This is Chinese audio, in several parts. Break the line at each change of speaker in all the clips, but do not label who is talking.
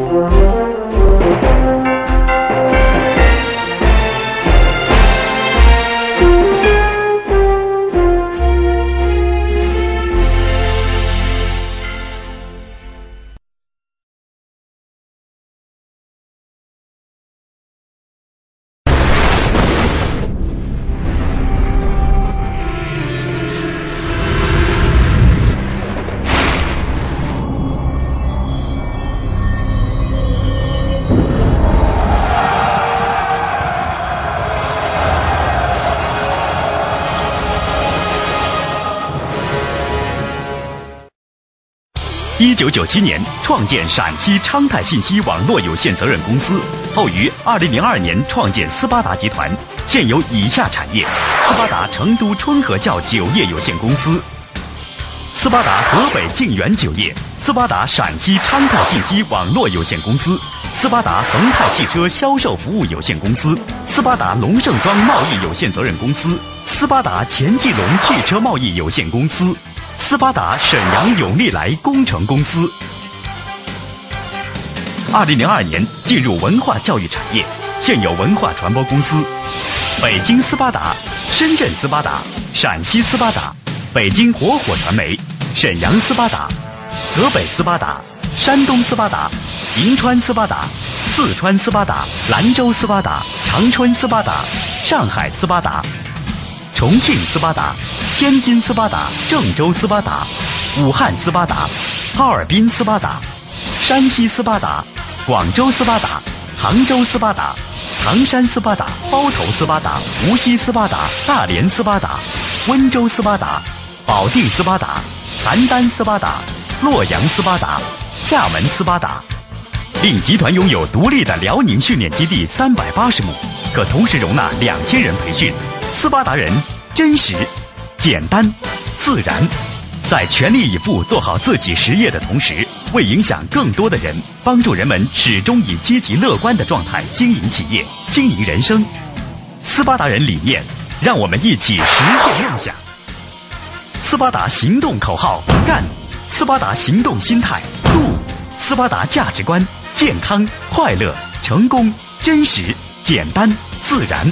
一九九七年创建陕西昌泰信息网络有限责任公司，后于二零零二年创建斯巴达集团，现有以下产业：斯巴达成都春和窖酒业有限公司、斯巴达河北晋源酒业、斯巴达陕西昌泰信息网络有限公司、斯巴达恒泰汽车销售服务有限公司、斯巴达龙盛庄贸易有限责任公司、斯巴达钱继龙汽车贸易有限公司。斯巴达沈阳永利来工程公司，二零零二年进入文化教育产业，现有文化传播公司：北京斯巴达、深圳斯巴达、陕西斯巴达、北京火火传媒、沈阳斯巴达、河北斯巴达、山东斯巴达、银川斯巴达、四川斯巴达、兰州斯巴达、长春斯巴达、上海斯巴达、重庆斯巴达。天津斯巴达、郑州斯巴达、武汉斯巴达、哈尔滨斯巴达、山西斯巴达、广州斯巴达、杭州斯巴达、唐山斯巴达、包头斯巴达、无锡斯巴达、大连斯巴达、温州斯巴达、保定斯巴达、邯郸斯巴达、洛阳斯巴达、厦门斯巴达。令集团拥有独立的辽宁训练基地三百八十亩，可同时容纳两千人培训。斯巴达人真实。简单、自然，在全力以赴做好自己实业的同时，为影响更多的人，帮助人们始终以积极乐观的状态经营企业、经营人生。斯巴达人理念，让我们一起实现梦想。斯巴达行动口号：干！斯巴达行动心态：度！斯巴达价值观：健康、快乐、成功、真实、简单、自然。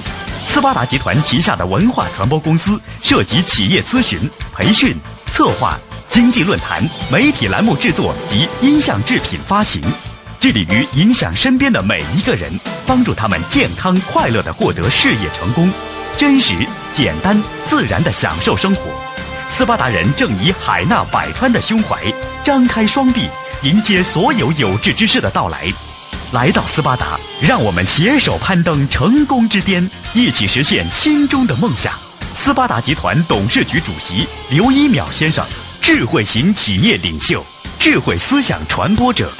斯巴达集团旗下的文化传播公司涉及企业咨询、培训、策划、经济论坛、媒体栏目制作及音像制品发行，致力于影响身边的每一个人，帮助他们健康快乐的获得事业成功，真实、简单、自然的享受生活。斯巴达人正以海纳百川的胸怀，张开双臂，迎接所有有志之士的到来。来到斯巴达，让我们携手攀登成功之巅，一起实现心中的梦想。斯巴达集团董事局主席刘一淼先生，智慧型企业领袖，智慧思想传播者，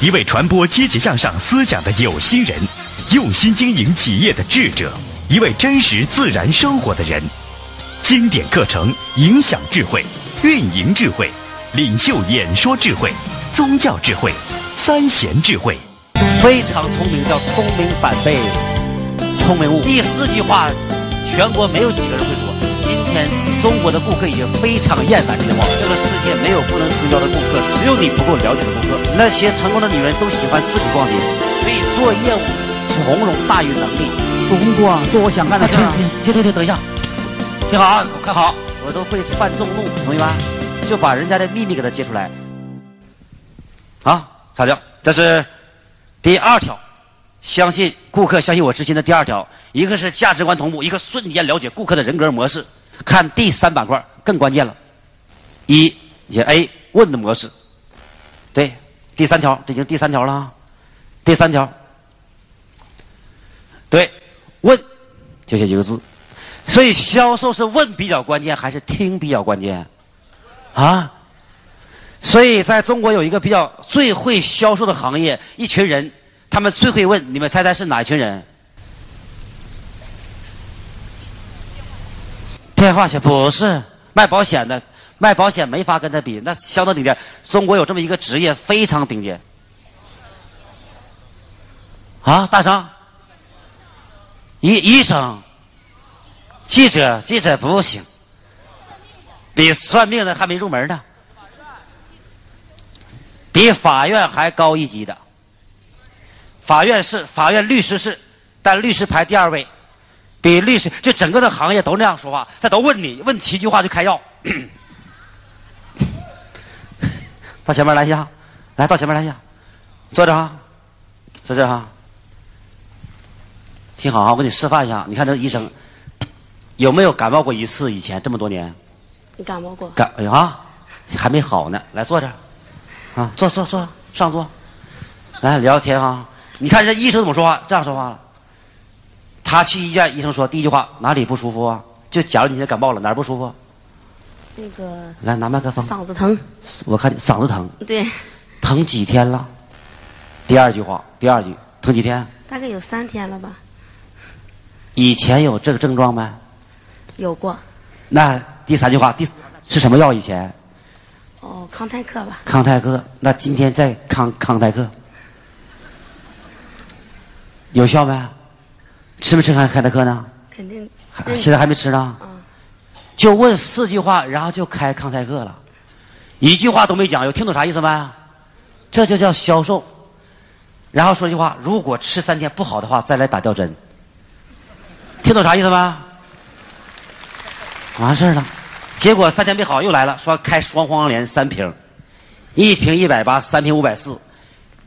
一位传播积极向上思想的有心人，用心经营企业的智者，一位真实自然生活的人。经典课程，影响智慧，运营智慧，领袖演说智慧，宗教智慧，三贤智慧。
非常聪明，叫聪明反被聪明误。第四句话，全国没有几个人会说。今天中国的顾客已经非常厌烦这句话。这个世界没有不能成交的顾客，只有你不够了解的顾客。那些成功的女人都喜欢自己逛街，所以做业务从容大于能力。
做工作啊，做我想干的事儿。
停停停，等一下，听好啊，看好，我都会犯众怒，同意吧？就把人家的秘密给他揭出来。好，擦掉，这是。第二条，相信顾客，相信我之心的第二条，一个是价值观同步，一个瞬间了解顾客的人格模式。看第三板块更关键了，一，写 A 问的模式，对，第三条，这已经第三条了，第三条，对，问，就写几个字。所以销售是问比较关键，还是听比较关键？啊？所以，在中国有一个比较最会销售的行业，一群人，他们最会问，你们猜猜是哪一群人？电话险不是卖保险的，卖保险没法跟他比，那相当顶尖。中国有这么一个职业非常顶尖。啊，大商，医医生，记者，记者不行，比算命的还没入门呢。比法院还高一级的，法院是，法院律师是，但律师排第二位，比律师就整个的行业都那样说话，他都问你问七句话就开药。到前面来一下，来到前面来一下，坐着哈，坐这哈，听好啊，我给你示范一下，你看这医生有没有感冒过一次？以前这么多年，
你感冒过？
感哎呀，还没好呢，来坐着，啊，坐坐坐上座，来聊聊天哈。你看人医生怎么说话？这样说话了。他去医院，医生说第一句话哪里不舒服啊？就假如你现在感冒了，哪儿不舒服？
那个
来拿麦克风。
嗓子疼。
我看你嗓子疼。
对。
疼几天了？第二句话，第二句疼几天？
大概有三天了吧。
以前有这个症状没？
有过。
那第三句话，第是什么药？以前？
哦，康泰克吧。
康泰克，那今天再康康泰克。有效没？吃没吃康康泰克呢？
肯定。
现在还没吃呢。嗯。就问四句话，然后就开康泰克了，一句话都没讲，有听懂啥意思没？这就叫销售。然后说句话，如果吃三天不好的话，再来打吊针。听懂啥意思没？完事了。结果三天没好，又来了，说开双黄连三瓶，一瓶一百八，三瓶五百四，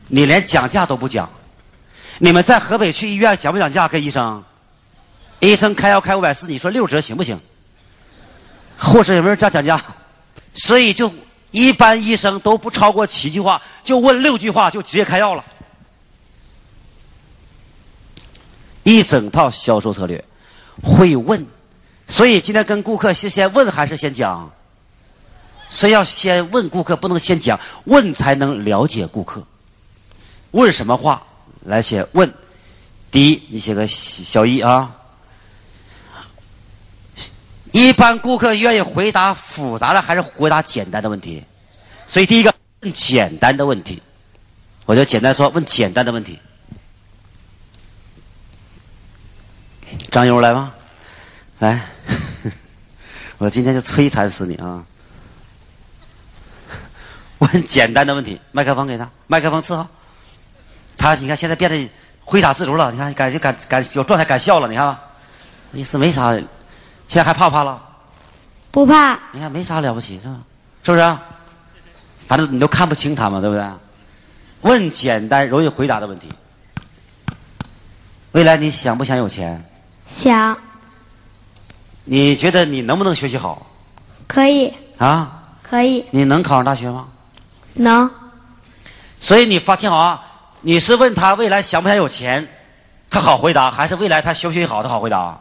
你连讲价都不讲。你们在河北去医院讲不讲价？跟医生，医生开药开五百四，你说六折行不行？护士有没有这样讲价？所以就一般医生都不超过七句话，就问六句话就直接开药了。一整套销售策略，会问，所以今天跟顾客是先问还是先讲？是要先问顾客，不能先讲，问才能了解顾客。问什么话？来写问，第一，你写个小一啊。一般顾客愿意回答复杂的还是回答简单的问题？所以第一个问简单的问题，我就简单说问简单的问题。张优来吗？来，我今天就摧残死你啊！问简单的问题，麦克风给他，麦克风伺候。他你看现在变得挥洒自如了，你看感觉敢敢有状态敢笑了，你看吧，意思没啥，现在还怕不怕了？
不怕。
你看没啥了不起是吧？是不是？反正你都看不清他嘛，对不对？问简单容易回答的问题。未来你想不想有钱？
想。
你觉得你能不能学习好？
可以。
啊？
可以。
你能考上大学吗？
能。
所以你发听好啊。你是问他未来想不想有钱，他好回答；还是未来他学不学习好，他好回答？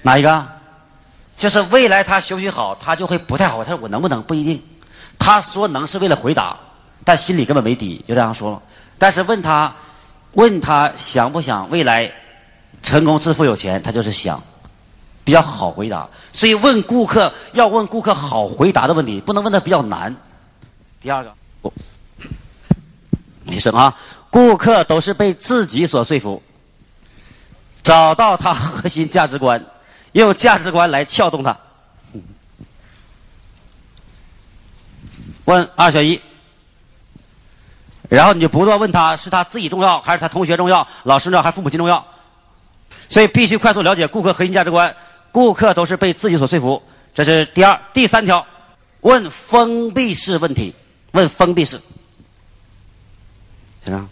哪一个？就是未来他学不学好，他就会不太好。他说我能不能不一定。他说能是为了回答，但心里根本没底，就这样说了。但是问他，问他想不想未来成功致富有钱，他就是想，比较好回答。所以问顾客要问顾客好回答的问题，不能问的比较难。第二个，我没事啊。顾客都是被自己所说服，找到他核心价值观，用价值观来撬动他。问二选一，然后你就不断问他是他自己重要，还是他同学重要，老师重要，还是父母亲重要？所以必须快速了解顾客核心价值观。顾客都是被自己所说服，这是第二、第三条。问封闭式问题，问封闭式，行吗？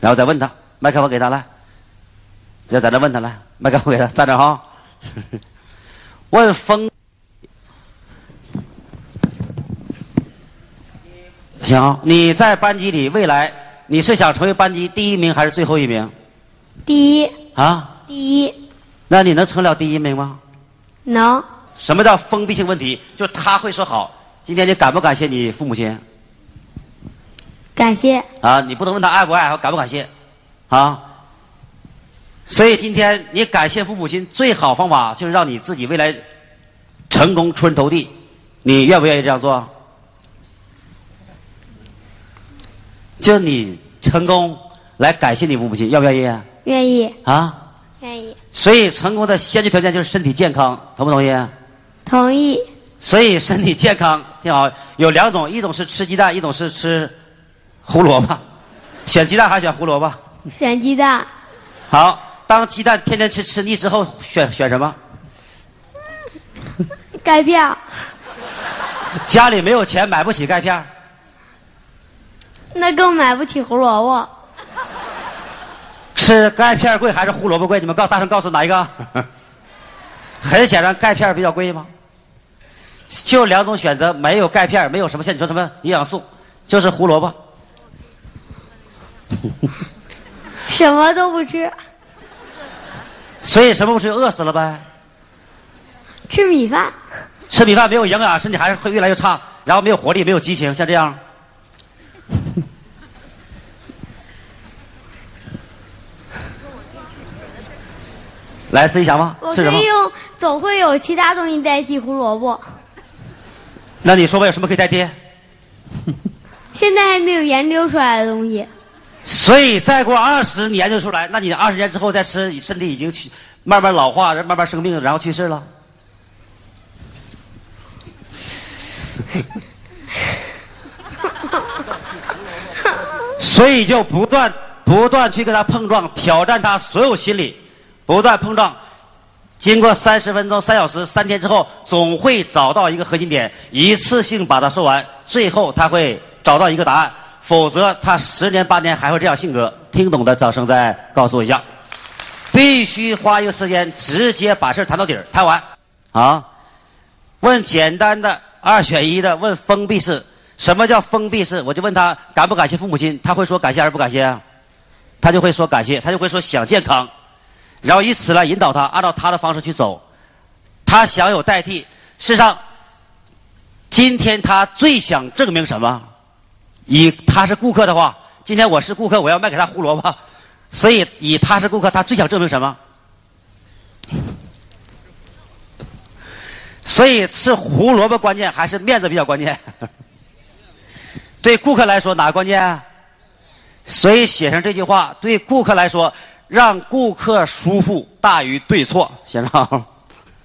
然后再问他，麦克风给他来，就在那问他来，麦克风给他站着哈。问风，行，你在班级里未来你是想成为班级第一名还是最后一名？
第一。
啊？
第一。
那你能成了第一名吗？
能。
什么叫封闭性问题？就他会说好，今天你感不感谢你父母亲？
感谢
啊！你不能问他爱不爱和感不感谢，啊！所以今天你感谢父母亲最好方法就是让你自己未来成功出人头地，你愿不愿意这样做？就你成功来感谢你父母亲，愿不愿意？
愿意
啊！
愿意。
所以成功的先决条件就是身体健康，同不同意？
同意。
所以身体健康听好，有两种，一种是吃鸡蛋，一种是吃。胡萝卜，选鸡蛋还是选胡萝卜？
选鸡蛋，
好，当鸡蛋天天吃吃腻之后，选选什么？
钙片，
家里没有钱买不起钙片儿，
那更买不起胡萝卜。
吃钙片贵还是胡萝卜贵？你们告大声告诉哪一个？很显然，钙片比较贵吗？就两种选择，没有钙片，没有什么像你说什么营养素，就是胡萝卜。
什么都不吃，
所以什么不吃饿死了呗？
吃米饭，
吃米饭没有营养，身体还是会越来越差，然后没有活力，没有激情，像这样。来试一下吗？
我
是什么
可以？用，总会有其他东西代替胡萝卜。
那你说吧，有什么可以代替？
现在还没有研究出来的东西。
所以再过二十年就出来，那你二十年之后再吃，身体已经去慢慢老化，慢慢生病，然后去世了。所以就不断不断去跟他碰撞，挑战他所有心理，不断碰撞。经过三十分钟、三小时、三天之后，总会找到一个核心点，一次性把它说完，最后他会找到一个答案。否则，他十年八年还会这样性格。听懂的掌声再告诉我一下。必须花一个时间，直接把事谈到底儿，谈完。啊，问简单的二选一的，问封闭式。什么叫封闭式？我就问他感不感谢父母亲，他会说感谢还是不感谢啊？他就会说感谢，他就会说想健康，然后以此来引导他，按照他的方式去走。他想有代替，事实上，今天他最想证明什么？以他是顾客的话，今天我是顾客，我要卖给他胡萝卜，所以以他是顾客，他最想证明什么？所以是胡萝卜关键还是面子比较关键？对顾客来说哪个关键？所以写上这句话，对顾客来说，让顾客舒服大于对错。写上，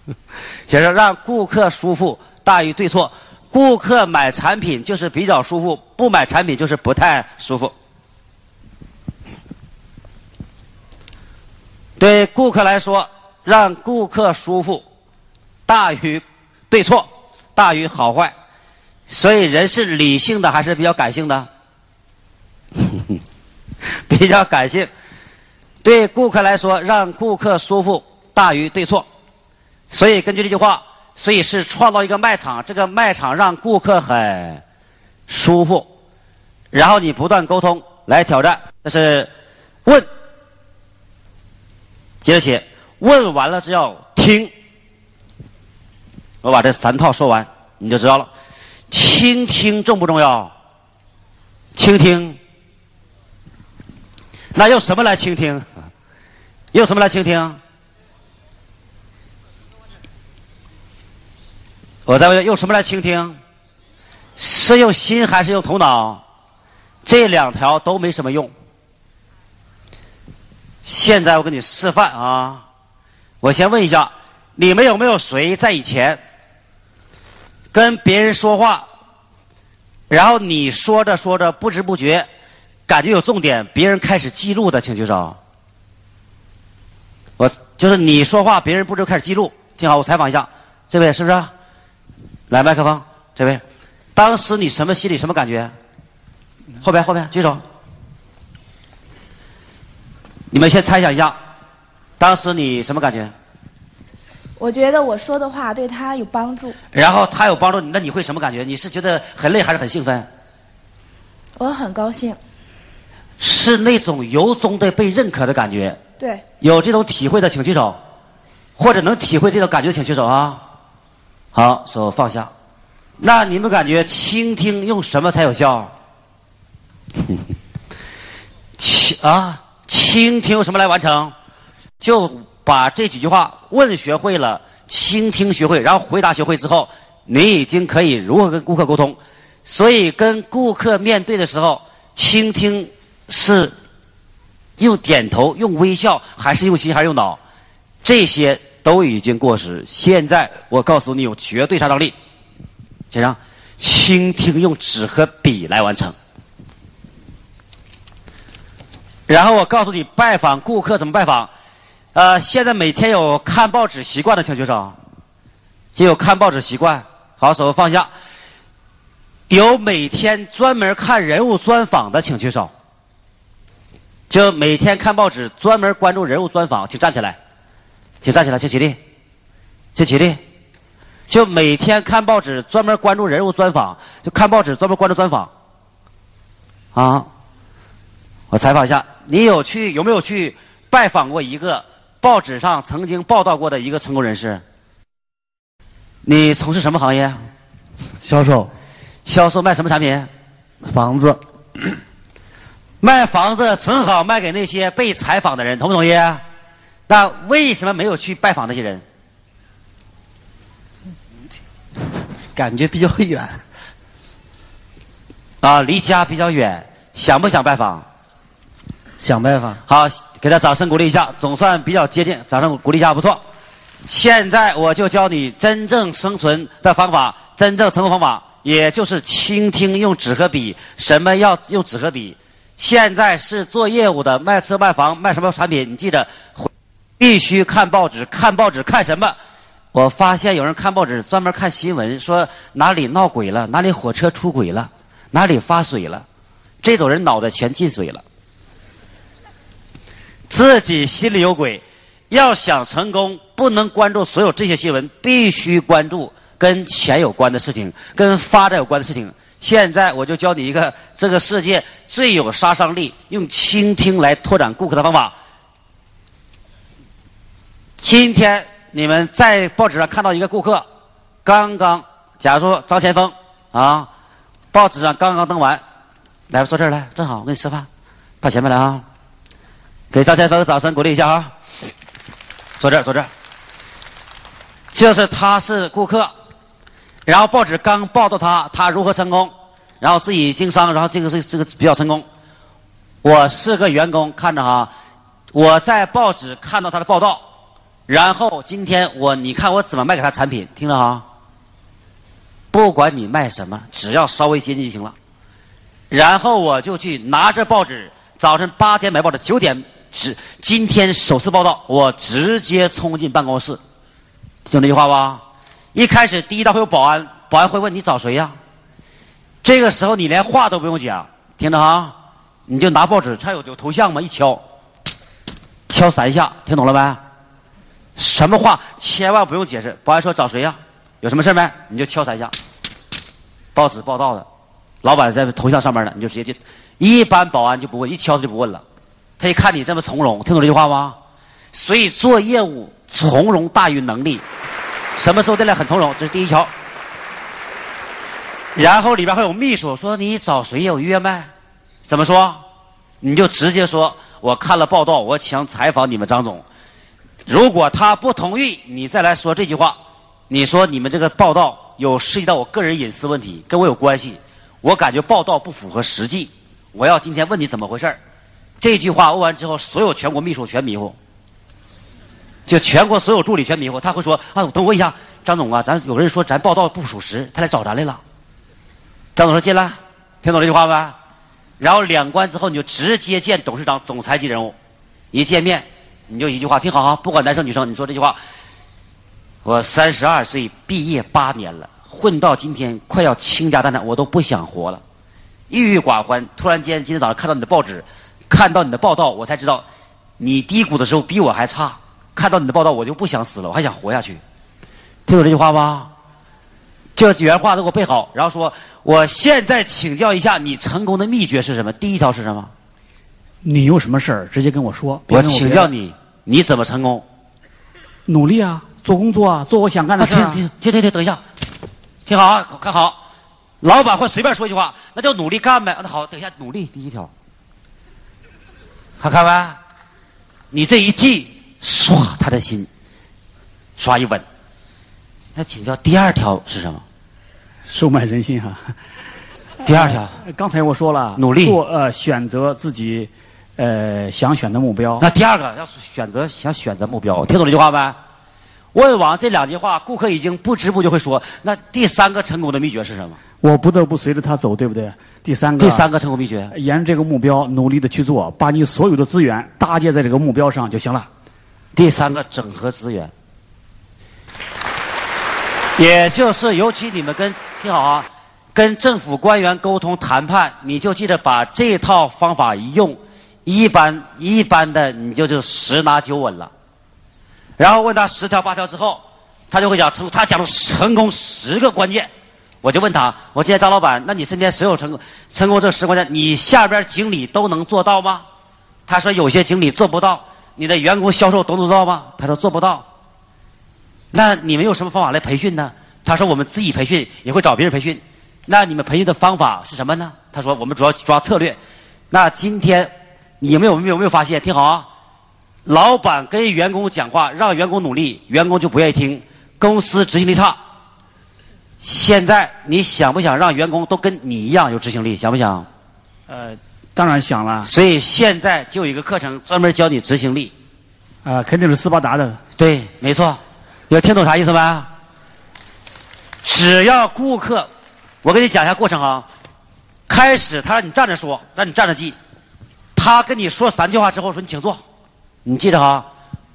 写上让顾客舒服大于对错。顾客买产品就是比较舒服，不买产品就是不太舒服。对顾客来说，让顾客舒服大于对错，大于好坏。所以人是理性的还是比较感性的？比较感性。对顾客来说，让顾客舒服大于对错。所以根据这句话。所以是创造一个卖场，这个卖场让顾客很舒服，然后你不断沟通来挑战，这是问，接着写，问完了只要听，我把这三套说完你就知道了。倾听重不重要？倾听，那用什么来倾听？用什么来倾听？我再问，用什么来倾听？是用心还是用头脑？这两条都没什么用。现在我给你示范啊！我先问一下，你们有没有谁在以前跟别人说话，然后你说着说着不知不觉感觉有重点，别人开始记录的，请举手。我就是你说话，别人不知开始记录。听好，我采访一下，这位是不是？来，麦克风，这位，当时你什么心里什么感觉？后边后边举手，你们先猜想一下，当时你什么感觉？
我觉得我说的话对他有帮助。
然后他有帮助你，那你会什么感觉？你是觉得很累还是很兴奋？
我很高兴。
是那种由衷的被认可的感觉。
对。
有这种体会的请举手，或者能体会这种感觉的请举手啊。好，手放下。那你们感觉倾听用什么才有效？倾啊，倾听用什么来完成？就把这几句话问学会了，倾听学会，然后回答学会之后，你已经可以如何跟顾客沟通。所以跟顾客面对的时候，倾听是用点头、用微笑，还是用心，还是用脑？这些。都已经过时。现在我告诉你，有绝对杀伤力。先生，倾听用纸和笔来完成。然后我告诉你拜访顾客怎么拜访。呃，现在每天有看报纸习惯的请举手。就有看报纸习惯，好，手放下。有每天专门看人物专访的请举手。就每天看报纸专门关注人物专访，请站起来，请站起来，请起立，请起立。就每天看报纸专门关注人物专访，就看报纸专门关注专访。啊，我采访一下，你有去有没有去拜访过一个报纸上曾经报道过的一个成功人士？你从事什么行业？
销售
销售卖什么产品？
房子，
卖房子正好卖给那些被采访的人，同不同意？那为什么没有去拜访那些人？
感觉比较远。
啊，离家比较远，想不想拜访？
想拜访。
好，给他掌声鼓励一下，总算比较接近，掌声鼓励一下，不错。现在我就教你真正生存的方法，真正成功方法，也就是倾听，用纸和笔。什么要用纸和笔？现在是做业务的，卖车卖房卖什么产品？你记得，必须看报纸。看报纸看什么？我发现有人看报纸专门看新闻，说哪里闹鬼了，哪里火车出轨了，哪里发水了，这种人脑袋全进水了，自己心里有鬼。要想成功，不能关注所有这些新闻，必须关注跟钱有关的事情，跟发展有关的事情。现在我就教你一个这个世界最有杀伤力、用倾听来拓展顾客的方法。今天你们在报纸上看到一个顾客，刚刚，假如说张前锋啊，报纸上刚刚登完，来坐这儿来，正好我给你吃饭，到前面来啊，给张先锋掌声鼓励一下啊。坐这儿，坐这儿。就是他是顾客，然后报纸刚报道他，他如何成功，然后自己经商，然后这个是这个比较成功。我是个员工，看着哈，我在报纸看到他的报道，然后今天我你看我怎么卖给他产品，听着哈。不管你卖什么，只要稍微接近就行了。然后我就去拿着报纸，早晨八点买报纸，九点。是今天首次报道，我直接冲进办公室，听这句话吧。一开始第一道会有保安，保安会问你找谁呀？这个时候你连话都不用讲，听着哈，你就拿报纸，他有有头像吗？一敲，敲三下，听懂了没？什么话千万不用解释。保安说找谁呀？有什么事没？你就敲三下。报纸报道的，老板在头像上面呢，你就直接进。一般保安就不问，一敲他就不问了。他一看你这么从容，听懂这句话吗？所以做业务从容大于能力。什么时候得来很从容？这是第一条。然后里边还有秘书说你找谁有约没？怎么说？你就直接说我看了报道，我想采访你们张总。如果他不同意，你再来说这句话。你说你们这个报道有涉及到我个人隐私问题，跟我有关系，我感觉报道不符合实际。我要今天问你怎么回事儿。这句话问完之后，所有全国秘书全迷糊，就全国所有助理全迷糊。他会说：“啊，等我一下，张总啊，咱有人说咱报道不属实，他来找咱来了。”张总说：“进来，听懂这句话没？”然后两关之后，你就直接见董事长、总裁级人物。一见面，你就一句话，听好啊，不管男生女生，你说这句话：“我三十二岁，毕业八年了，混到今天，快要倾家荡产，我都不想活了，郁郁寡欢。突然间，今天早上看到你的报纸。”看到你的报道，我才知道，你低谷的时候比我还差。看到你的报道，我就不想死了，我还想活下去。听懂这句话吗？这原话都给我背好。然后说，我现在请教一下，你成功的秘诀是什么？第一条是什么？
你有什么事儿直接跟我说。
我请教你，你怎么成功？
努力啊，做工作啊，做我想干的事啊。
停停停停，等一下，听好啊，看好。老板会随便说一句话，那就努力干呗。那好，等一下，努力第一条。看看吧？你这一记，唰，他的心唰一稳。那请教第二条是什么？
收买人心哈。
第二条，
刚才我说了，
努力
做呃选择自己呃想选的目标。
那第二个要是选择想选择目标，听懂这句话没？问完这两句话，顾客已经不知不觉会说：“那第三个成功的秘诀是什么
我不得不随着他走，对不对？第三？”个，
第三个成功秘诀，
沿着这个目标努力的去做，把你所有的资源搭建在这个目标上就行了。
第三个整合资源，也就是尤其你们跟听好啊，跟政府官员沟通谈判，你就记得把这套方法一用，一般一般的你就就十拿九稳了。然后问他十条八条之后，他就会讲成，他讲了成功十个关键，我就问他，我今天张老板，那你身边所有成功成功这十关键，你下边经理都能做到吗？他说有些经理做不到，你的员工销售都能做到吗？他说做不到。那你们有什么方法来培训呢？他说我们自己培训，也会找别人培训。那你们培训的方法是什么呢？他说我们主要抓策略。那今天你们有没有没有发现？听好啊！老板跟员工讲话，让员工努力，员工就不愿意听，公司执行力差。现在你想不想让员工都跟你一样有执行力？想不想？
呃，当然想了，
所以现在就有一个课程专门教你执行力。
呃，肯定是斯巴达的。
对，没错。有听懂啥意思没？只要顾客，我给你讲一下过程啊。开始他让你站着说，让你站着记。他跟你说三句话之后说你请坐。你记着哈，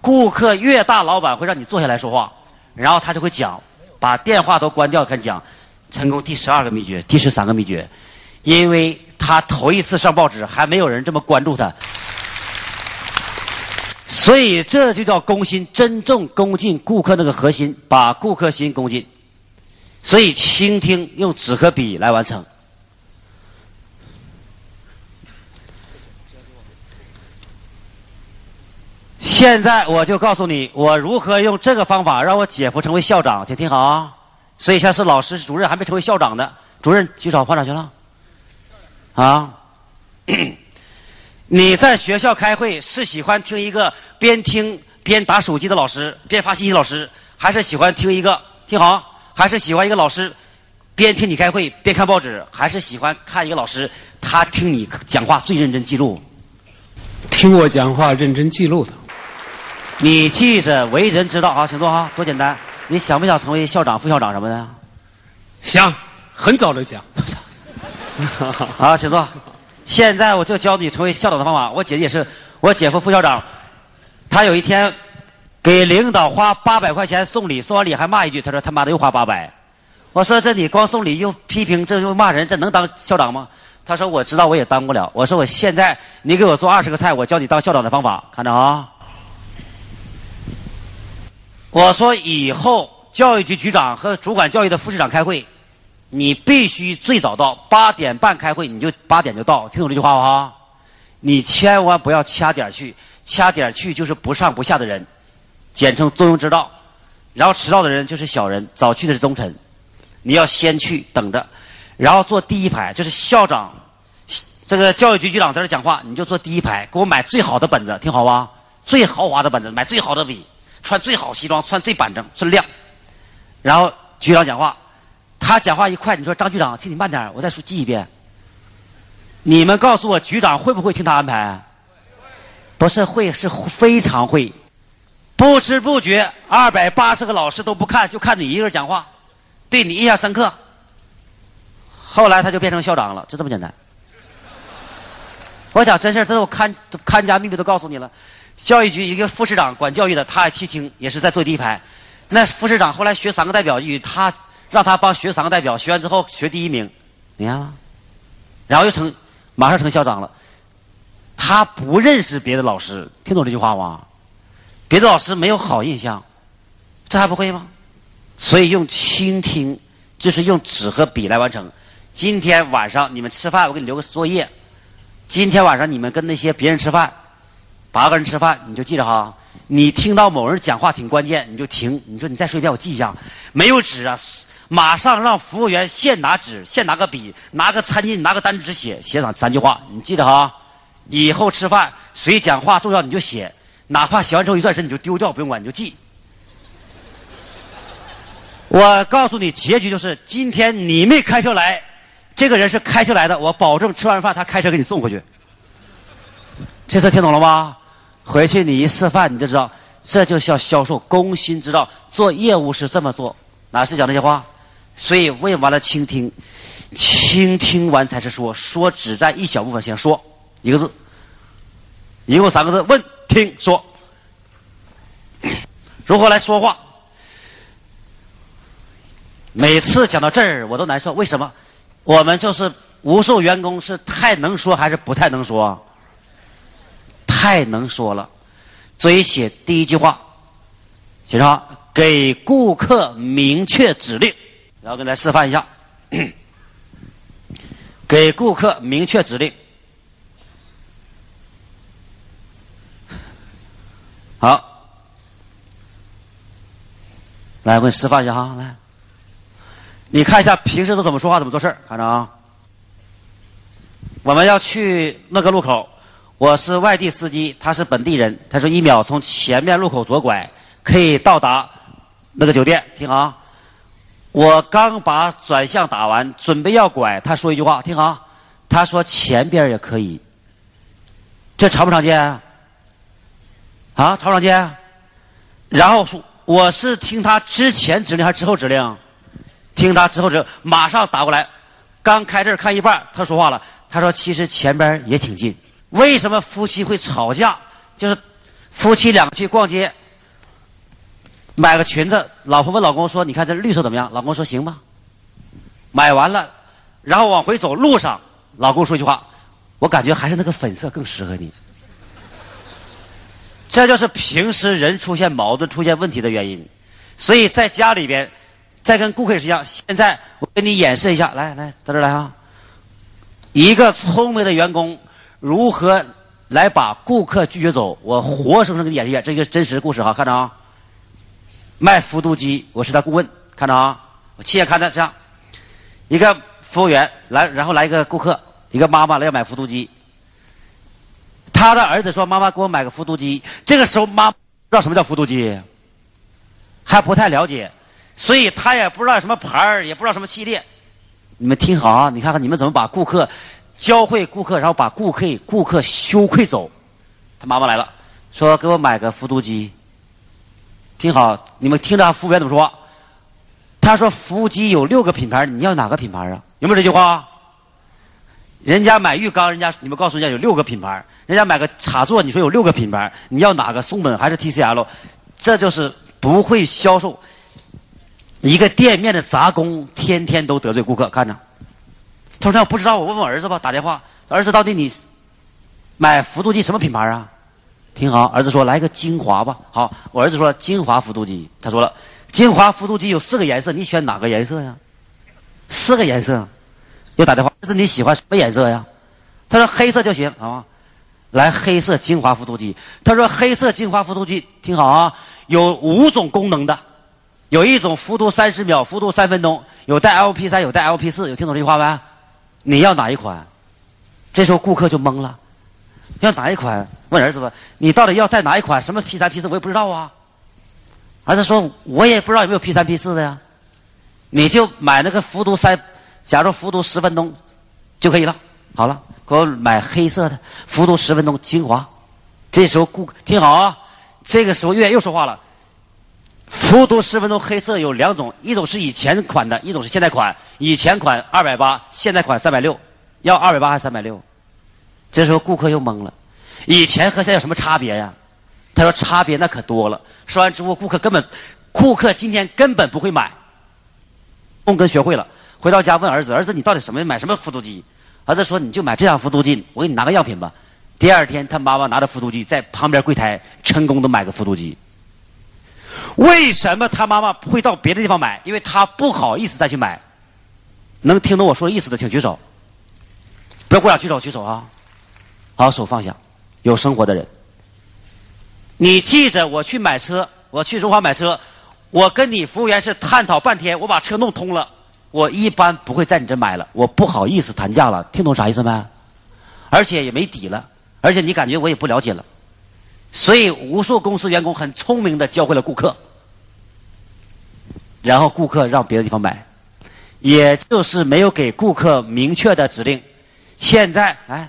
顾客越大，老板会让你坐下来说话，然后他就会讲，把电话都关掉，开始讲成功第十二个秘诀，第十三个秘诀，因为他头一次上报纸，还没有人这么关注他，所以这就叫攻心，真正攻进顾客那个核心，把顾客心攻进。所以倾听用纸和笔来完成。现在我就告诉你，我如何用这个方法让我姐夫成为校长，请听好啊！所以现在是老师、是主任，还没成为校长的。主任举手，跑哪去了？啊！你在学校开会是喜欢听一个边听边打手机的老师，边发信息的老师，还是喜欢听一个听好？还是喜欢一个老师边听你开会边看报纸，还是喜欢看一个老师他听你讲话最认真记录？
听我讲话认真记录的。
你记着，为人之道啊，请坐哈，多简单。你想不想成为校长、副校长什么的？
想，很早就想。
好，请坐。现在我就教你成为校长的方法。我姐姐也是，我姐夫副校长，他有一天给领导花八百块钱送礼，送完礼还骂一句，他说他妈的又花八百。我说这你光送礼又批评，这又骂人，这能当校长吗？他说我知道我也当不了。我说我现在你给我做二十个菜，我教你当校长的方法，看着啊。我说以后教育局局长和主管教育的副市长开会，你必须最早到八点半开会，你就八点就到，听懂这句话不哈？你千万不要掐点去，掐点去就是不上不下的人，简称中庸之道。然后迟到的人就是小人，早去的是忠臣。你要先去等着，然后坐第一排，就是校长，这个教育局局长在这讲话，你就坐第一排，给我买最好的本子，听好吧？最豪华的本子，买最好的笔。穿最好西装，穿最板正，最亮。然后局长讲话，他讲话一快，你说张局长，请你慢点，我再说记一遍。你们告诉我，局长会不会听他安排？不是会，是非常会。不知不觉，二百八十个老师都不看，就看你一个人讲话，对你印象深刻。后来他就变成校长了，就这么简单。我讲真事这是我看看家秘密都告诉你了。教育局一个副市长管教育的，他爱提青，也是在坐第一排。那副市长后来学三个代表语，他让他帮学三个代表，学完之后学第一名，你看，然后又成，马上成校长了。他不认识别的老师，听懂这句话吗？别的老师没有好印象，这还不会吗？所以用倾听，就是用纸和笔来完成。今天晚上你们吃饭，我给你留个作业。今天晚上你们跟那些别人吃饭。八个人吃饭，你就记着哈。你听到某人讲话挺关键，你就停。你说你再说一遍，我记一下。没有纸啊，马上让服务员现拿纸，现拿个笔，拿个餐巾，拿个单纸写写上三句话。你记得哈。以后吃饭谁讲话重要你就写，哪怕写完之后一转身你就丢掉，不用管你就记。我告诉你，结局就是今天你没开车来，这个人是开车来的，我保证吃完饭他开车给你送回去。这次听懂了吗？回去你一示范，你就知道这就叫销售攻心之道。做业务是这么做，哪是讲这些话？所以问完了倾听，倾听完才是说，说只占一小部分，先说一个字，一共三个字：问、听、说。如何来说话？每次讲到这儿，我都难受。为什么？我们就是无数员工是太能说还是不太能说？太能说了。所以写第一句话，写上给顾客明确指令，然后给大家示范一下，给顾客明确指令。好，来，我给你示范一下哈，来，你看一下平时都怎么说话，怎么做事，看着啊。我们要去那个路口。我是外地司机，他是本地人。他说：“一秒从前面路口左拐，可以到达那个酒店。”听好，我刚把转向打完，准备要拐。他说一句话，听好，他说：“前边也可以。”这常不常见？啊，常不常见？然后说：“我是听他之前指令还是之后指令？”听他之后指令，马上打过来。刚开这看一半，他说话了。他说：“其实前边也挺近。”为什么夫妻会吵架？就是夫妻两个去逛街，买个裙子，老婆问老公说：“你看这绿色怎么样？”老公说：“行吧。”买完了，然后往回走路上，老公说一句话：“我感觉还是那个粉色更适合你。”这就是平时人出现矛盾、出现问题的原因。所以在家里边，再跟顾客也是一样。现在我给你演示一下，来来，到这来啊！一个聪明的员工。如何来把顾客拒绝走？我活生生给你演示一下，这个真实故事哈，看着啊。卖复读机，我是他顾问，看着啊。我亲眼看的，这样，一个服务员来，然后来一个顾客，一个妈妈来要买复读机。他的儿子说：“妈妈，给我买个复读机。”这个时候妈不知道什么叫复读机，还不太了解，所以他也不知道什么牌儿，也不知道什么系列。你们听好啊，你看看你们怎么把顾客。教会顾客，然后把顾客顾客羞愧走。他妈妈来了，说：“给我买个复读机。”听好，你们听着，服务员怎么说？他说：“服务机有六个品牌，你要哪个品牌啊？有没有这句话？人家买浴缸，人家你们告诉人家有六个品牌，人家买个插座，你说有六个品牌，你要哪个？松本还是 TCL？这就是不会销售。一个店面的杂工，天天都得罪顾客，看着。他说：“不知道，我问问儿子吧。”打电话，儿子到底你买复读机什么品牌啊？挺好。儿子说：“来个精华吧。”好，我儿子说：“精华复读机。”他说了：“精华复读机有四个颜色，你选哪个颜色呀？”四个颜色。又打电话：“儿子你喜欢什么颜色呀？”他说：“黑色就行。”啊，来黑色精华复读机。他说：“黑色精华复读机听好啊，有五种功能的，有一种复读三十秒，复读三分钟，有带 LP 三，有带 LP 四，有听懂这句话没？”你要哪一款？这时候顾客就懵了，要哪一款？问儿子吧，你到底要带哪一款？什么 P 三 P 四我也不知道啊。儿子说，我也不知道有没有 P 三 P 四的呀。你就买那个服毒三，假如服毒十分钟就可以了。好了，给我买黑色的服毒十分钟精华。这时候顾听好啊，这个时候月又说话了。复读十分钟黑色有两种，一种是以前款的，一种是现在款。以前款二百八，现在款三百六，要二百八还是三百六？这时候顾客又懵了，以前和现在有什么差别呀？他说差别那可多了。说完之后，顾客根本，顾客今天根本不会买。动根学会了，回到家问儿子：“儿子，你到底什么买什么复读机？”儿子说：“你就买这样复读机，我给你拿个样品吧。”第二天，他妈妈拿着复读机在旁边柜台成功的买个复读机。为什么他妈妈会到别的地方买？因为他不好意思再去买。能听懂我说的意思的，请举手。不要过来举手，举手啊！好，手放下。有生活的人，你记着，我去买车，我去荣华买车，我跟你服务员是探讨半天，我把车弄通了，我一般不会在你这买了，我不好意思谈价了。听懂啥意思没？而且也没底了，而且你感觉我也不了解了。所以，无数公司员工很聪明的教会了顾客，然后顾客让别的地方买，也就是没有给顾客明确的指令。现在，哎，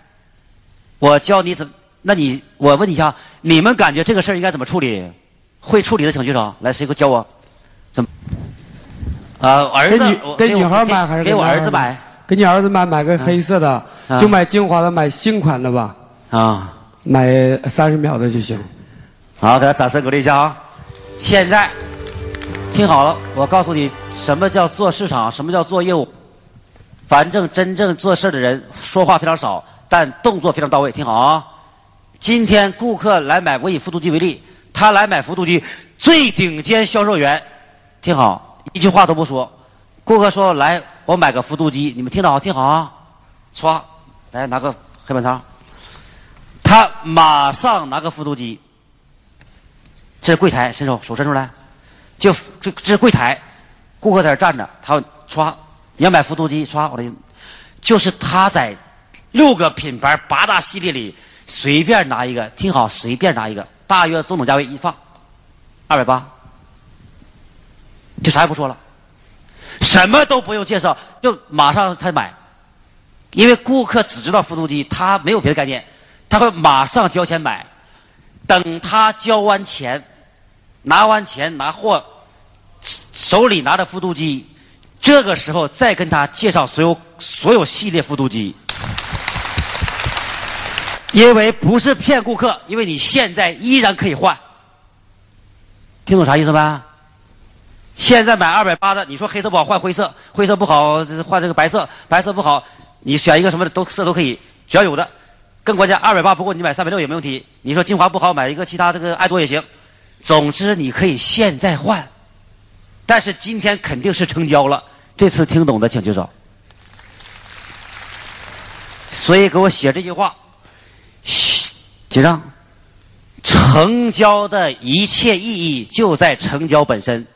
我教你怎，那你我问你一下，你们感觉这个事儿应该怎么处理？会处理的请举手。来，谁给我教我？怎么？呃，儿子
给女孩买还是
给我儿子买？
给你儿子买买个黑色的，
啊
就买精华的，买新款的吧，
啊？
买三十秒的就行。
好，给他掌声鼓励一下啊！现在听好了，我告诉你什么叫做市场，什么叫做业务。反正真正做事的人说话非常少，但动作非常到位。听好啊！今天顾客来买，我以复读机为例，他来买复读机，最顶尖销售员，听好，一句话都不说。顾客说：“来，我买个复读机。”你们听着好，听好啊！歘，来拿个黑板擦。他马上拿个复读机，这柜台，伸手手伸出来，就这这是柜台，顾客在这站着，他歘，你要买复读机，歘，我的，就是他在六个品牌八大系列里随便拿一个，听好，随便拿一个，大约中等价位一放，二百八，就啥也不说了，什么都不用介绍，就马上他买，因为顾客只知道复读机，他没有别的概念，他会马上交钱买，等他交完钱，拿完钱拿货，手里拿着复读机，这个时候再跟他介绍所有所有系列复读机，因为不是骗顾客，因为你现在依然可以换，听懂啥意思没？现在买二百八的，你说黑色不好换灰色，灰色不好换这个白色，白色不好，你选一个什么的都色都可以，只要有的。更关键，二百八不过你买三百六也没问题。你说精华不好，买一个其他这个爱多也行。总之你可以现在换，但是今天肯定是成交了。这次听懂的请举手。所以给我写这句话，嘘，结账。成交的一切意义就在成交本身。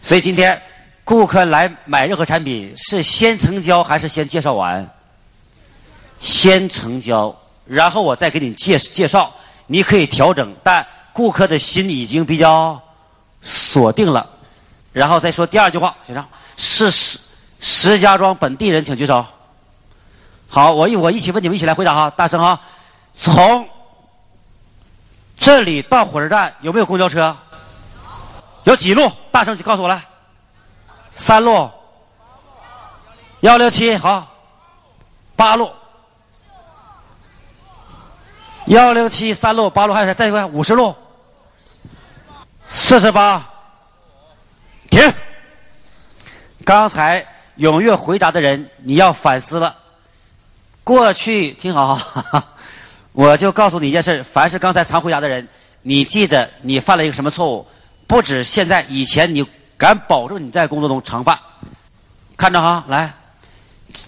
所以今天顾客来买任何产品，是先成交还是先介绍完？先成交，然后我再给你介介绍，你可以调整，但顾客的心已经比较锁定了。然后再说第二句话，学生是石石家庄本地人，请举手。好，我一我一起问你们一起来回答哈，大声哈。从这里到火车站有没有公交车？有几路？大声告诉我来。三路。幺零七好。八路。幺零七三路八路还有谁？再一块五十路。四十八。停。刚才踊跃回答的人，你要反思了。过去听好哈哈，我就告诉你一件事：凡是刚才常回答的人，你记着你犯了一个什么错误？不止现在，以前你敢保证你在工作中常犯？看着哈，来，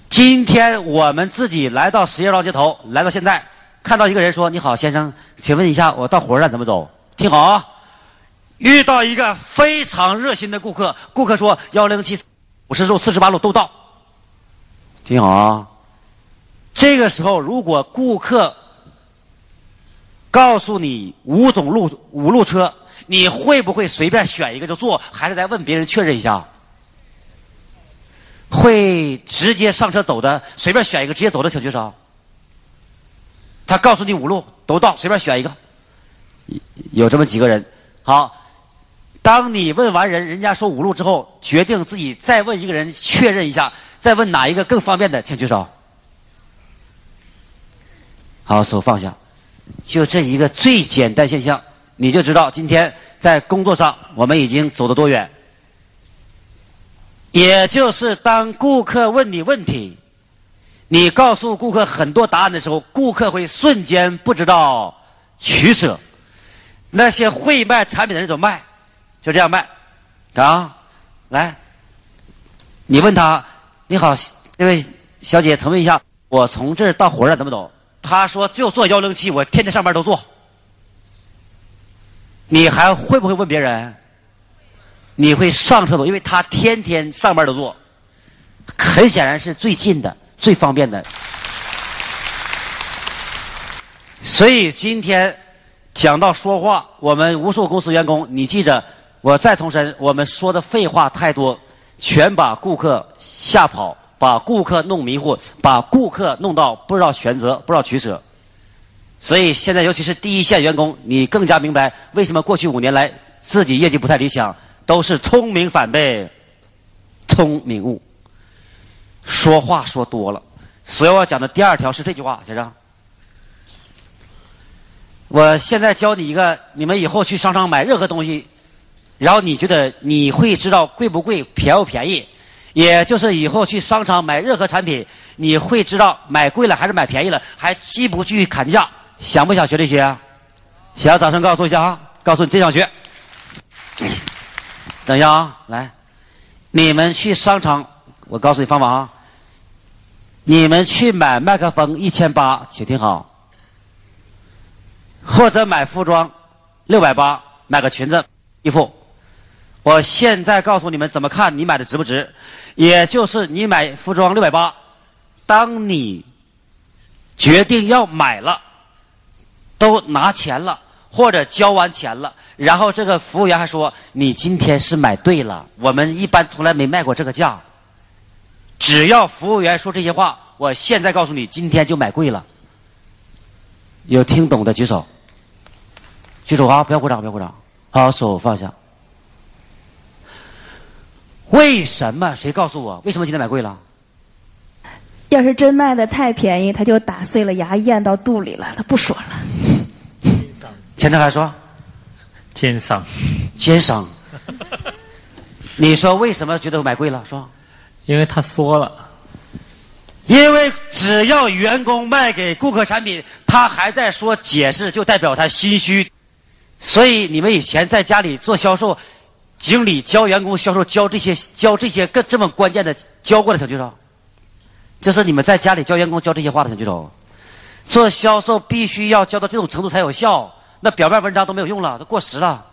今天我们自己来到石家庄街头，来到现在，看到一个人说：“你好，先生，请问一下，我到火车站怎么走？”听好啊！遇到一个非常热心的顾客，顾客说：“幺零七五十路、四十八路都到。”听好啊！这个时候，如果顾客告诉你五种路五路车，你会不会随便选一个就坐，还是再问别人确认一下？会直接上车走的，随便选一个直接走的，请举手。他告诉你五路都到，随便选一个。有这么几个人，好。当你问完人，人家说五路之后，决定自己再问一个人确认一下，再问哪一个更方便的，请举手。好，手放下。就这一个最简单现象，你就知道今天在工作上我们已经走得多远。也就是当顾客问你问题，你告诉顾客很多答案的时候，顾客会瞬间不知道取舍。那些会卖产品的人怎么卖？就这样卖，啊，来，你问他，你好，那位小姐，请问一下，我从这儿到火车站怎么走？他说就坐幺零七，我天天上班都坐。你还会不会问别人？你会上厕所，因为他天天上班都坐，很显然是最近的、最方便的。所以今天讲到说话，我们无数公司员工，你记着，我再重申，我们说的废话太多，全把顾客吓跑。把顾客弄迷糊，把顾客弄到不知道选择、不知道取舍。所以现在，尤其是第一线员工，你更加明白为什么过去五年来自己业绩不太理想，都是聪明反被聪明误，说话说多了。所以我要讲的第二条是这句话，先生。我现在教你一个，你们以后去商场买任何东西，然后你觉得你会知道贵不贵、便不便宜，也就是以后去商场买任何产品，你会知道买贵了还是买便宜了，还继不继续砍价？想不想学这些啊？想，掌声告诉一下啊！告诉你真想学。等一下啊，来，你们去商场，我告诉你方法啊。你们去买麦克风一千八，请听好。或者买服装六百八，买个裙子衣服。我现在告诉你们怎么看你买的值不值，也就是你买服装六百八，当你决定要买了，都拿钱了或者交完钱了，然后这个服务员还说你今天是买对了，我们一般从来没卖过这个价。只要服务员说这些话，我现在告诉你，今天就买贵了。有听懂的举手。举手啊！不要鼓掌，不要鼓掌。好，手放下。为什么？谁告诉我？为什么今天买贵了？
要是真卖的太便宜，他就打碎了牙咽到肚里了，他不说了。
前头还说，
奸商，
奸商。你说为什么觉得买贵了？说，
因为他说了。
因为只要员工卖给顾客产品，他还在说解释，就代表他心虚。所以你们以前在家里做销售，经理教员工销售，教这些教这些更这么关键的教过的，小举手。就是你们在家里教员工教这些话的，小举手。做销售必须要教到这种程度才有效，那表面文章都没有用了，都过时了。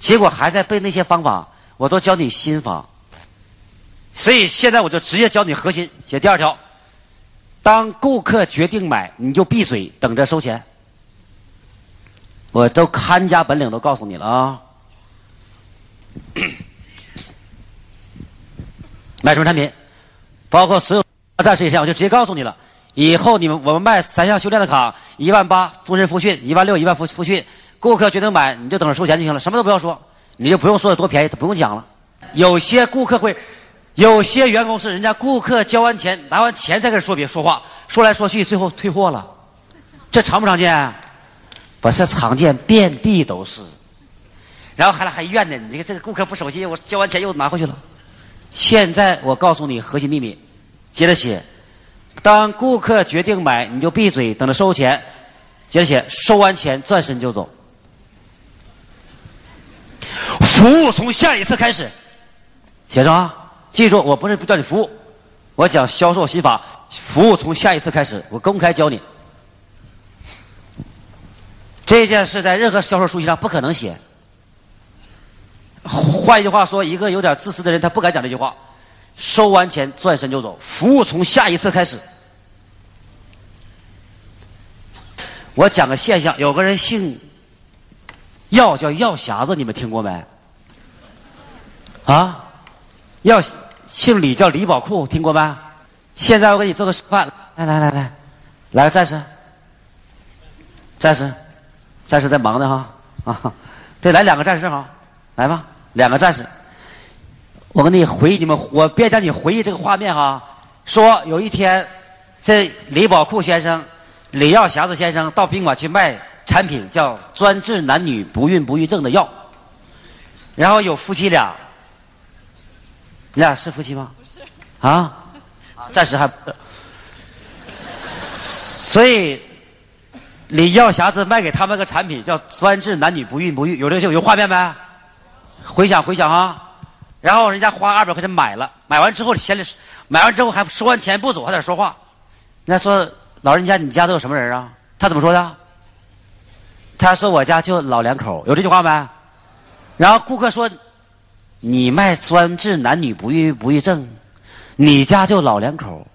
结果还在背那些方法，我都教你心法。所以现在我就直接教你核心，写第二条：当顾客决定买，你就闭嘴，等着收钱。我都看家本领都告诉你了啊！买什么产品，包括所有战士也线，我就直接告诉你了。以后你们我们卖三项修炼的卡，一万八终身复训，一万六一万复复训。顾客决定买，你就等着收钱就行了，什么都不要说，你就不用说的多便宜，不用讲了。有些顾客会。有些员工是人家顾客交完钱拿完钱才开始说别说话，说来说去最后退货了，这常不常见？不是常见，遍地都是。然后还来还怨呢，你这个这个顾客不守信，我交完钱又拿回去了。现在我告诉你核心秘密，接着写：当顾客决定买，你就闭嘴，等着收钱。接着写：收完钱转身就走。服务从下一次开始，写上啊。记住，我不是不教你服务，我讲销售心法。服务从下一次开始，我公开教你。这件事在任何销售书籍上不可能写。换一句话说，一个有点自私的人，他不敢讲这句话。收完钱转身就走，服务从下一次开始。我讲个现象，有个人姓药，叫药匣子，你们听过没？啊？药姓李叫李宝库，听过吗？现在我给你做个示范，来来来来，来个战士，战士，战士在忙呢哈啊，对，来两个战士哈，来吧，两个战士，我给你回忆你们，我边让你回忆这个画面哈。说有一天，这李宝库先生、李耀匣子先生到宾馆去卖产品，叫专治男女不孕不育症的药，然后有夫妻俩。你俩是夫妻吗？不是。啊，暂时还。所以，李耀霞子卖给他们个产品，叫专治男女不孕不育，有这个有画面没？回想回想啊！然后人家花二百块钱买了，买完之后嫌里，买完之后还收完钱不走，还在说话。人家说：“老人家，你家都有什么人啊？”他怎么说的？他说：“我家就老两口。”有这句话没？然后顾客说。你卖专治男女不育不育症，你家就老两口，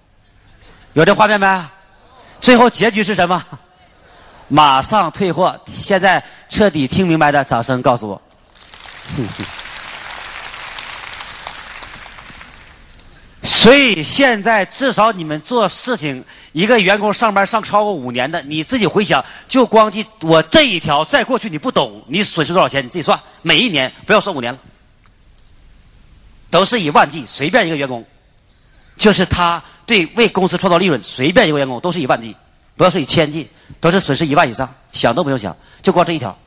有这画面没？最后结局是什么？马上退货。现在彻底听明白的，掌声告诉我。所以现在至少你们做事情，一个员工上班上超过五年的，你自己回想，就光记我这一条，在过去你不懂，你损失多少钱，你自己算。每一年不要说五年了，都是以万计，随便一个员工，就是他对为公司创造利润，随便一个员工都是以万计，不要说以千计，都是损失一万以上，想都不用想，就光这一条。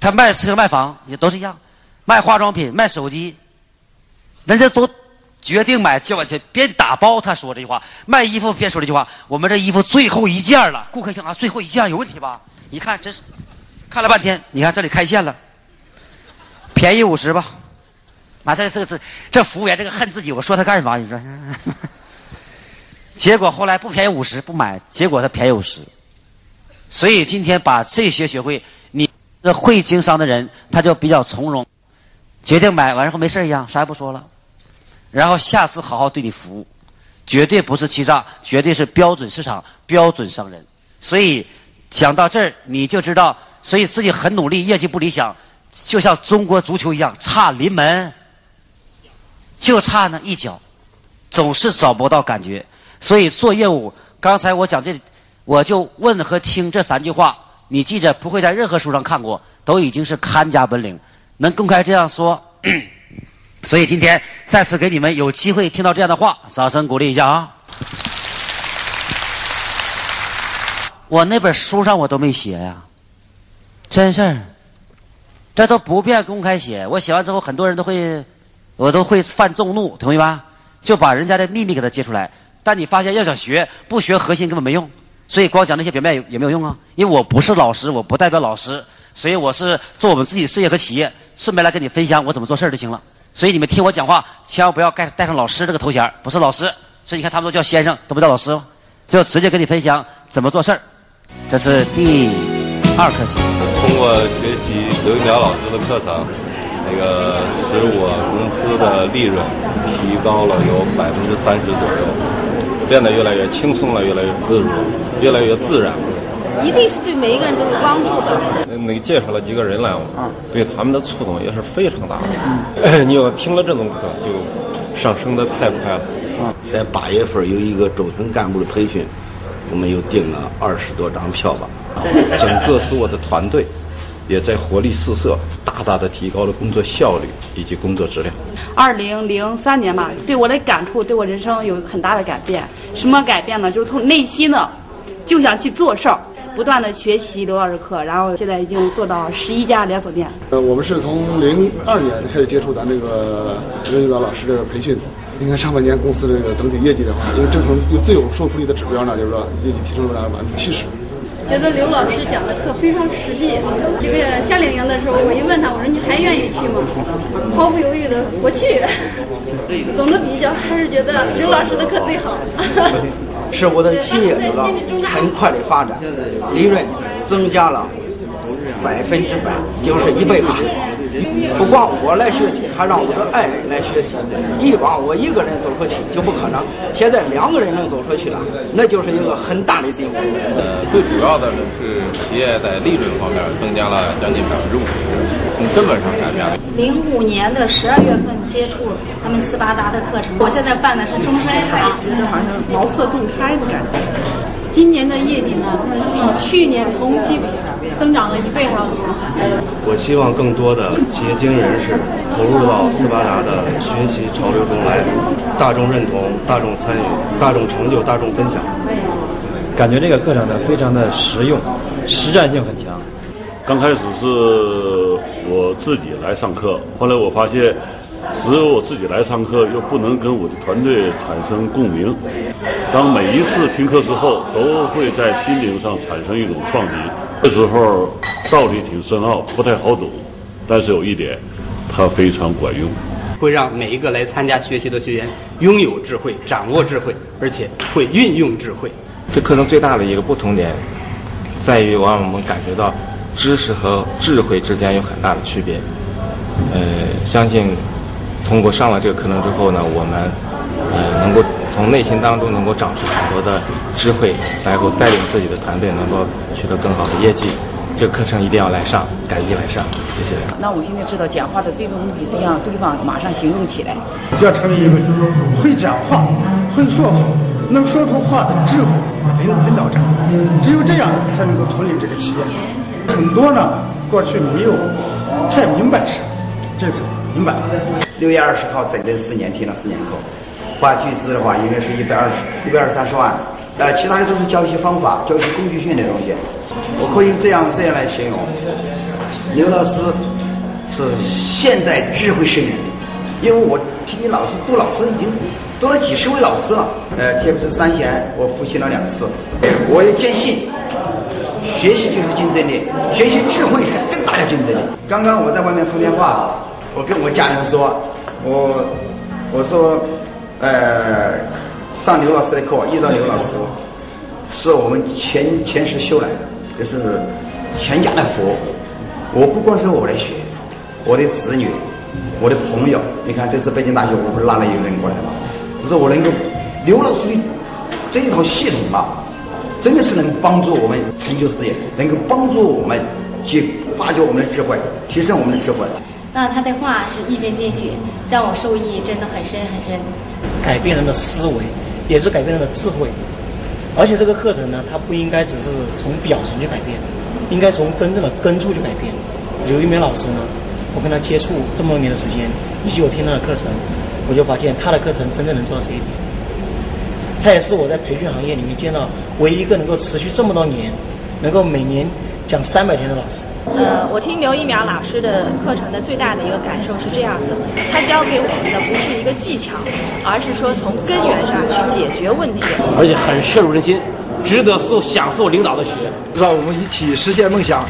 他卖车卖房也都是一样，卖化妆品卖手机。人家都决定买交完钱，边打包他说这句话，卖衣服边说这句话。我们这衣服最后一件了，顾客一听啊，最后一件有问题吧？一看真是，看了半天，你看这里开线了，便宜五十吧。妈，这这这这服务员这个恨自己，我说他干什么？你说？结果后来不便宜五十不买，结果他便宜五十。所以今天把这些学会，你这会经商的人他就比较从容，决定买完之后没事一样，啥也不说了。然后下次好好对你服务，绝对不是欺诈，绝对是标准市场、标准商人。所以讲到这儿，你就知道，所以自己很努力，业绩不理想，就像中国足球一样，差临门，就差那一脚，总是找不到感觉。所以做业务，刚才我讲这，我就问和听这三句话，你记着，不会在任何书上看过，都已经是看家本领，能公开这样说。所以今天再次给你们有机会听到这样的话，掌声鼓励一下啊！我那本书上我都没写呀，真事儿，这都不便公开写。我写完之后，很多人都会，我都会犯众怒，同意吧？就把人家的秘密给他揭出来。但你发现要想学，不学核心根本没用。所以光讲那些表面也没有用啊，因为我不是老师，我不代表老师，所以我是做我们自己事业和企业，顺便来跟你分享我怎么做事就行了。所以你们听我讲话，千万不要盖带上老师这个头衔不是老师。所以你看他们都叫先生，都不叫老师，就直接跟你分享怎么做事儿。这是第二颗星。
通过学习刘一苗老师的课程，那个使我公司的利润提高了有百分之三十左右，变得越来越轻松了，越来越自如，越来越自然。
一定是对每一个人都有帮助的。
那介绍了几个人来，对他们的触动也是非常大的。你要听了这种课，就上升的太快了。
在八月份有一个中层干部的培训，我们又订了二十多张票吧。
整个是我的团队也在活力四射，大大的提高了工作效率以及工作质量。
二零零三年吧，对我的感触，对我人生有很大的改变。什么改变呢？就是从内心的就想去做事儿。不断的学习刘老师课，然后现在已经做到十一家连锁店。
呃，我们是从零二年开始接触咱这个刘一老师这个培训。你看上半年公司这个整体业绩的话，因为正常最有说服力的指标呢，就是说业绩提升了百分之七十。
觉得刘老师讲的课非常实际。这个夏令营的时候，我一问他，我说你还愿意去吗？毫不犹豫的我去。总的比较还是觉得刘老师的课最好。
是我的企业得到很快的发展，利润增加了百分之百，就是一倍八。不光我来学习，还让我的爱人来学习。以往我一个人走出去就不可能，现在两个人能走出去了，那就是一个很大的进步。
呃，最主要的是企业在利润方面增加了将近百分之五十。从根本上改变了。
零五年的十二月份接触他们斯巴达的课程，我现在办的是终身卡，
觉得好像茅塞顿开的感觉。今年的业绩呢，比去年同期比增长了一倍还要多。
我希望更多的企业经营人士投入到斯巴达的学习潮流中来，大众认同、大众参与、大众成就、大众分享。
感觉这个课程呢，非常的实用，实战性很强。
刚开始是我自己来上课，后来我发现，只有我自己来上课，又不能跟我的团队产生共鸣。当每一次听课之后，都会在心灵上产生一种创击。这时候道理挺深奥，不太好懂，但是有一点，它非常管用，
会让每一个来参加学习的学员拥有智慧、掌握智慧，而且会运用智慧。
这课程最大的一个不同点，在于让我们感觉到。知识和智慧之间有很大的区别，呃，相信通过上了这个课程之后呢，我们呃能够从内心当中能够长出很多的智慧，然后带领自己的团队能够取得更好的业绩，这个课程一定要来上，赶紧来上，谢谢。
那我现在知道讲话的最终目的是让对方马上行动起来。
要成为一位会讲话、会说话、能说出话的智慧领领导者，只有这样才能够统领这个企业。很多呢，过去没有太明白事，这次明白了。
六月二十号整整四年听了四年课，花巨资的话应该是一百二十、一百二三十万。呃，其他的都是教一些方法，教一些工具性的东西。我可以这样这样来形容：刘老师是现在智慧圣人，因为我听你老师杜老师已经读了几十位老师了。呃，特别是三贤，我复习了两次。我也坚信，学习就是竞争力，学习智慧是更大的竞争力。刚刚我在外面通电话，我跟我家人说，我我说，呃，上刘老师的课遇到刘老师，是我们前前世修来的，就是全家的福。我不光是我的学，我的子女，我的朋友。你看这次北京大学，我不是拉了一个人过来吗？就是我能够刘老师的这一套系统啊，真的是能帮助我们成就事业，能够帮助我们去发掘我们的智慧，提升我们的智慧。
那他的话是一针见血，让我受益真的很深很深。
改变人的思维，也是改变人的智慧。而且这个课程呢，它不应该只是从表层去改变，应该从真正的根处去改变。刘一鸣老师呢，我跟他接触这么多年的时间，以及我听他的课程，我就发现他的课程真正能做到这一点。他也是我在培训行业里面见到唯一一个能够持续这么多年，能够每年讲三百天的老师。
呃，我听刘一苗老师的课程的最大的一个感受是这样子，他教给我们的不是一个技巧，而是说从根源上去解决问题，
而且很深入人心，值得受享受领导的学。
让我们一起实现梦想，